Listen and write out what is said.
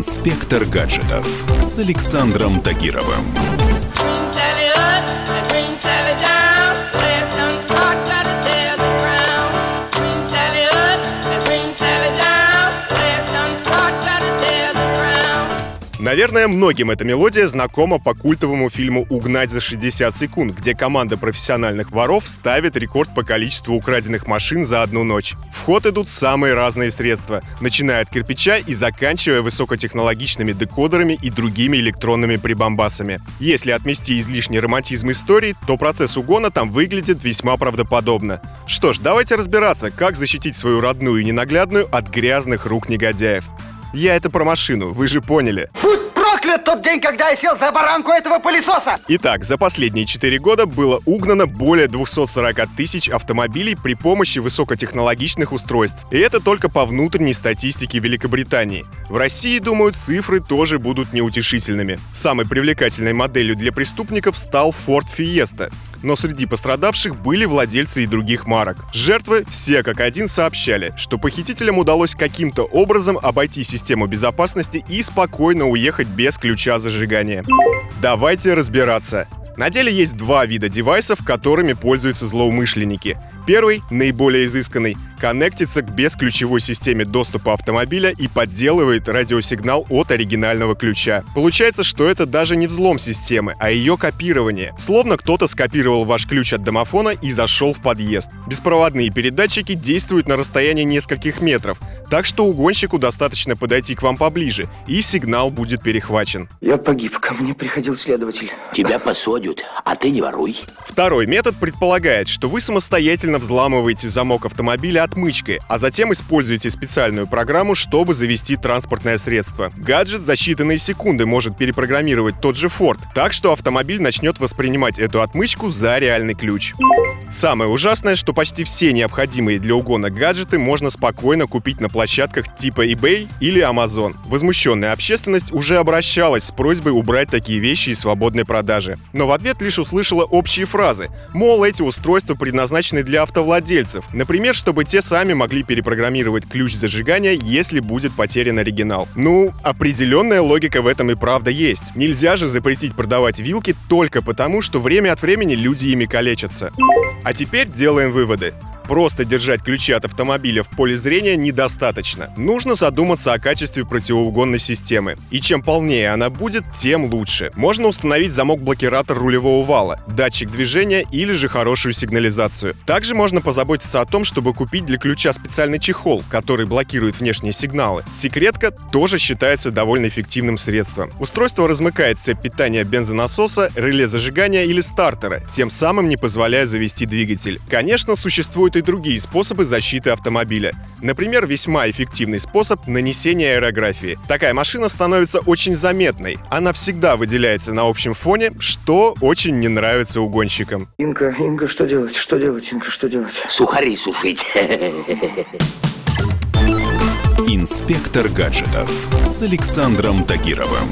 Инспектор гаджетов с Александром Тагировым. Наверное, многим эта мелодия знакома по культовому фильму «Угнать за 60 секунд», где команда профессиональных воров ставит рекорд по количеству украденных машин за одну ночь. В ход идут самые разные средства, начиная от кирпича и заканчивая высокотехнологичными декодерами и другими электронными прибамбасами. Если отмести излишний романтизм истории, то процесс угона там выглядит весьма правдоподобно. Что ж, давайте разбираться, как защитить свою родную и ненаглядную от грязных рук негодяев. Я это про машину, вы же поняли. Будь проклят тот день, когда я сел за баранку этого пылесоса! Итак, за последние 4 года было угнано более 240 тысяч автомобилей при помощи высокотехнологичных устройств. И это только по внутренней статистике Великобритании. В России, думаю, цифры тоже будут неутешительными. Самой привлекательной моделью для преступников стал Ford Fiesta но среди пострадавших были владельцы и других марок. Жертвы все как один сообщали, что похитителям удалось каким-то образом обойти систему безопасности и спокойно уехать без ключа зажигания. Давайте разбираться. На деле есть два вида девайсов, которыми пользуются злоумышленники. Первый, наиболее изысканный, коннектится к бесключевой системе доступа автомобиля и подделывает радиосигнал от оригинального ключа. Получается, что это даже не взлом системы, а ее копирование. Словно кто-то скопировал ваш ключ от домофона и зашел в подъезд. Беспроводные передатчики действуют на расстоянии нескольких метров, так что угонщику достаточно подойти к вам поближе, и сигнал будет перехвачен. Я погиб, ко мне приходил следователь. Тебя посадят, а ты не воруй. Второй метод предполагает, что вы самостоятельно взламываете замок автомобиля отмычкой, а затем используете специальную программу, чтобы завести транспортное средство. Гаджет за считанные секунды может перепрограммировать тот же Ford, так что автомобиль начнет воспринимать эту отмычку за реальный ключ. Самое ужасное, что почти все необходимые для угона гаджеты можно спокойно купить на площадках типа eBay или Amazon. Возмущенная общественность уже обращалась с просьбой убрать такие вещи из свободной продажи. Но в ответ лишь услышала общие фразы. Мол, эти устройства предназначены для автовладельцев. Например, чтобы те сами могли перепрограммировать ключ зажигания, если будет потерян оригинал. Ну, определенная логика в этом и правда есть. Нельзя же запретить продавать вилки только потому, что время от времени люди ими калечатся. А теперь делаем выводы. Просто держать ключи от автомобиля в поле зрения недостаточно. Нужно задуматься о качестве противоугонной системы. И чем полнее она будет, тем лучше. Можно установить замок-блокиратор рулевого вала, датчик движения или же хорошую сигнализацию. Также можно позаботиться о том, чтобы купить для ключа специальный чехол, который блокирует внешние сигналы. Секретка тоже считается довольно эффективным средством. Устройство размыкает цепь питания бензонасоса, реле зажигания или стартера, тем самым не позволяя завести двигатель. Конечно, существует и другие способы защиты автомобиля. Например, весьма эффективный способ нанесения аэрографии. Такая машина становится очень заметной. Она всегда выделяется на общем фоне, что очень не нравится угонщикам. Инка, Инка, что делать? Что делать, Инка, что делать? Сухари сушить. Инспектор гаджетов с Александром Тагировым.